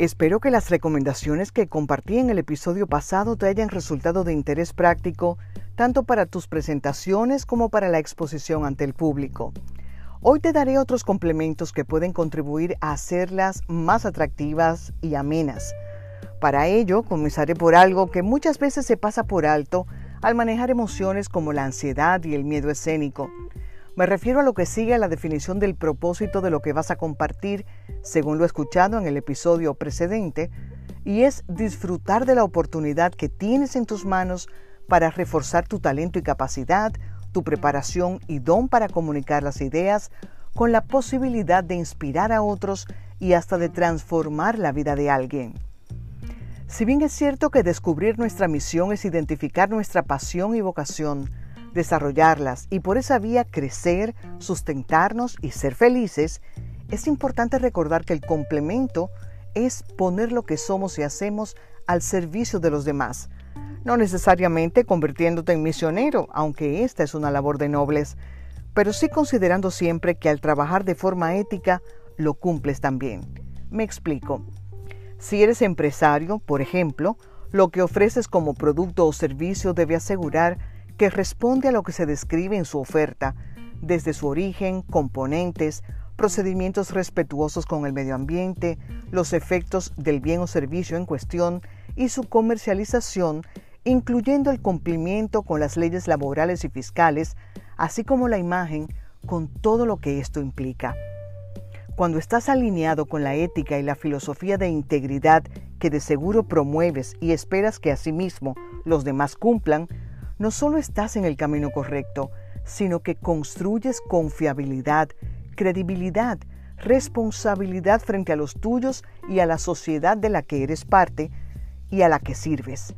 Espero que las recomendaciones que compartí en el episodio pasado te hayan resultado de interés práctico tanto para tus presentaciones como para la exposición ante el público. Hoy te daré otros complementos que pueden contribuir a hacerlas más atractivas y amenas. Para ello, comenzaré por algo que muchas veces se pasa por alto al manejar emociones como la ansiedad y el miedo escénico. Me refiero a lo que sigue a la definición del propósito de lo que vas a compartir, según lo escuchado en el episodio precedente, y es disfrutar de la oportunidad que tienes en tus manos para reforzar tu talento y capacidad, tu preparación y don para comunicar las ideas, con la posibilidad de inspirar a otros y hasta de transformar la vida de alguien. Si bien es cierto que descubrir nuestra misión es identificar nuestra pasión y vocación, desarrollarlas y por esa vía crecer, sustentarnos y ser felices, es importante recordar que el complemento es poner lo que somos y hacemos al servicio de los demás, no necesariamente convirtiéndote en misionero, aunque esta es una labor de nobles, pero sí considerando siempre que al trabajar de forma ética lo cumples también. Me explico. Si eres empresario, por ejemplo, lo que ofreces como producto o servicio debe asegurar que responde a lo que se describe en su oferta, desde su origen, componentes, procedimientos respetuosos con el medio ambiente, los efectos del bien o servicio en cuestión y su comercialización, incluyendo el cumplimiento con las leyes laborales y fiscales, así como la imagen con todo lo que esto implica. Cuando estás alineado con la ética y la filosofía de integridad que de seguro promueves y esperas que asimismo los demás cumplan, no solo estás en el camino correcto, sino que construyes confiabilidad, credibilidad, responsabilidad frente a los tuyos y a la sociedad de la que eres parte y a la que sirves.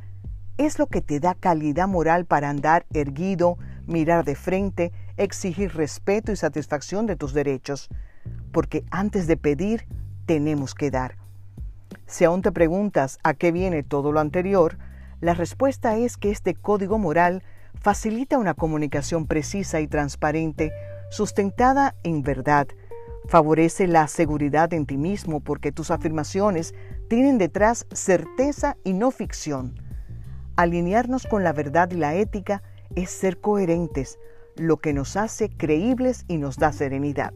Es lo que te da calidad moral para andar erguido, mirar de frente, exigir respeto y satisfacción de tus derechos, porque antes de pedir, tenemos que dar. Si aún te preguntas a qué viene todo lo anterior, la respuesta es que este código moral facilita una comunicación precisa y transparente, sustentada en verdad, favorece la seguridad en ti mismo porque tus afirmaciones tienen detrás certeza y no ficción. Alinearnos con la verdad y la ética es ser coherentes, lo que nos hace creíbles y nos da serenidad.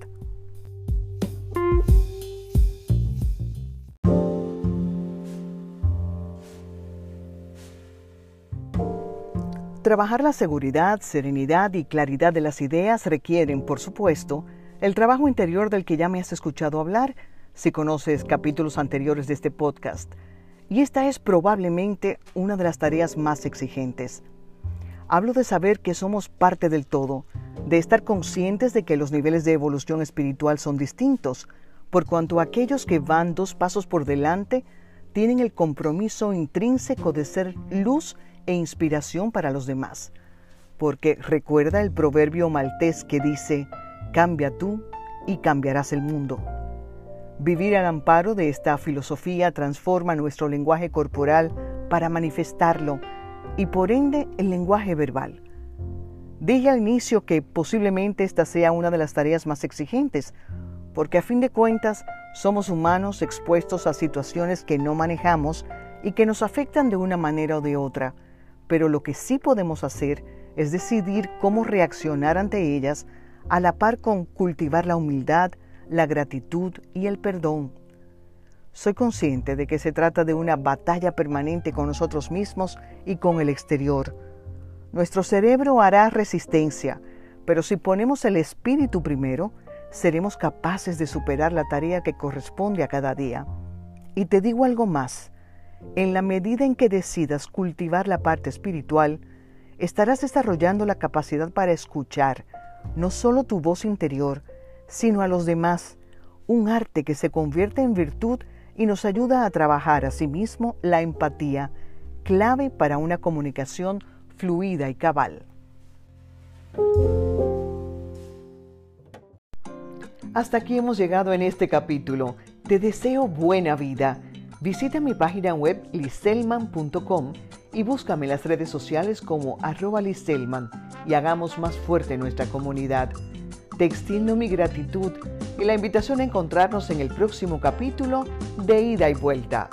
Trabajar la seguridad, serenidad y claridad de las ideas requieren, por supuesto, el trabajo interior del que ya me has escuchado hablar si conoces capítulos anteriores de este podcast. Y esta es probablemente una de las tareas más exigentes. Hablo de saber que somos parte del todo, de estar conscientes de que los niveles de evolución espiritual son distintos, por cuanto aquellos que van dos pasos por delante tienen el compromiso intrínseco de ser luz e inspiración para los demás. Porque recuerda el proverbio maltés que dice, cambia tú y cambiarás el mundo. Vivir al amparo de esta filosofía transforma nuestro lenguaje corporal para manifestarlo y por ende el lenguaje verbal. Dije al inicio que posiblemente esta sea una de las tareas más exigentes, porque a fin de cuentas somos humanos expuestos a situaciones que no manejamos y que nos afectan de una manera o de otra pero lo que sí podemos hacer es decidir cómo reaccionar ante ellas a la par con cultivar la humildad, la gratitud y el perdón. Soy consciente de que se trata de una batalla permanente con nosotros mismos y con el exterior. Nuestro cerebro hará resistencia, pero si ponemos el espíritu primero, seremos capaces de superar la tarea que corresponde a cada día. Y te digo algo más, en la medida en que decidas cultivar la parte espiritual, estarás desarrollando la capacidad para escuchar no solo tu voz interior, sino a los demás, un arte que se convierte en virtud y nos ayuda a trabajar a sí la empatía, clave para una comunicación fluida y cabal. Hasta aquí hemos llegado en este capítulo. Te deseo buena vida. Visita mi página web liselman.com y búscame en las redes sociales como arroba liselman y hagamos más fuerte nuestra comunidad. Te extiendo mi gratitud y la invitación a encontrarnos en el próximo capítulo de Ida y Vuelta.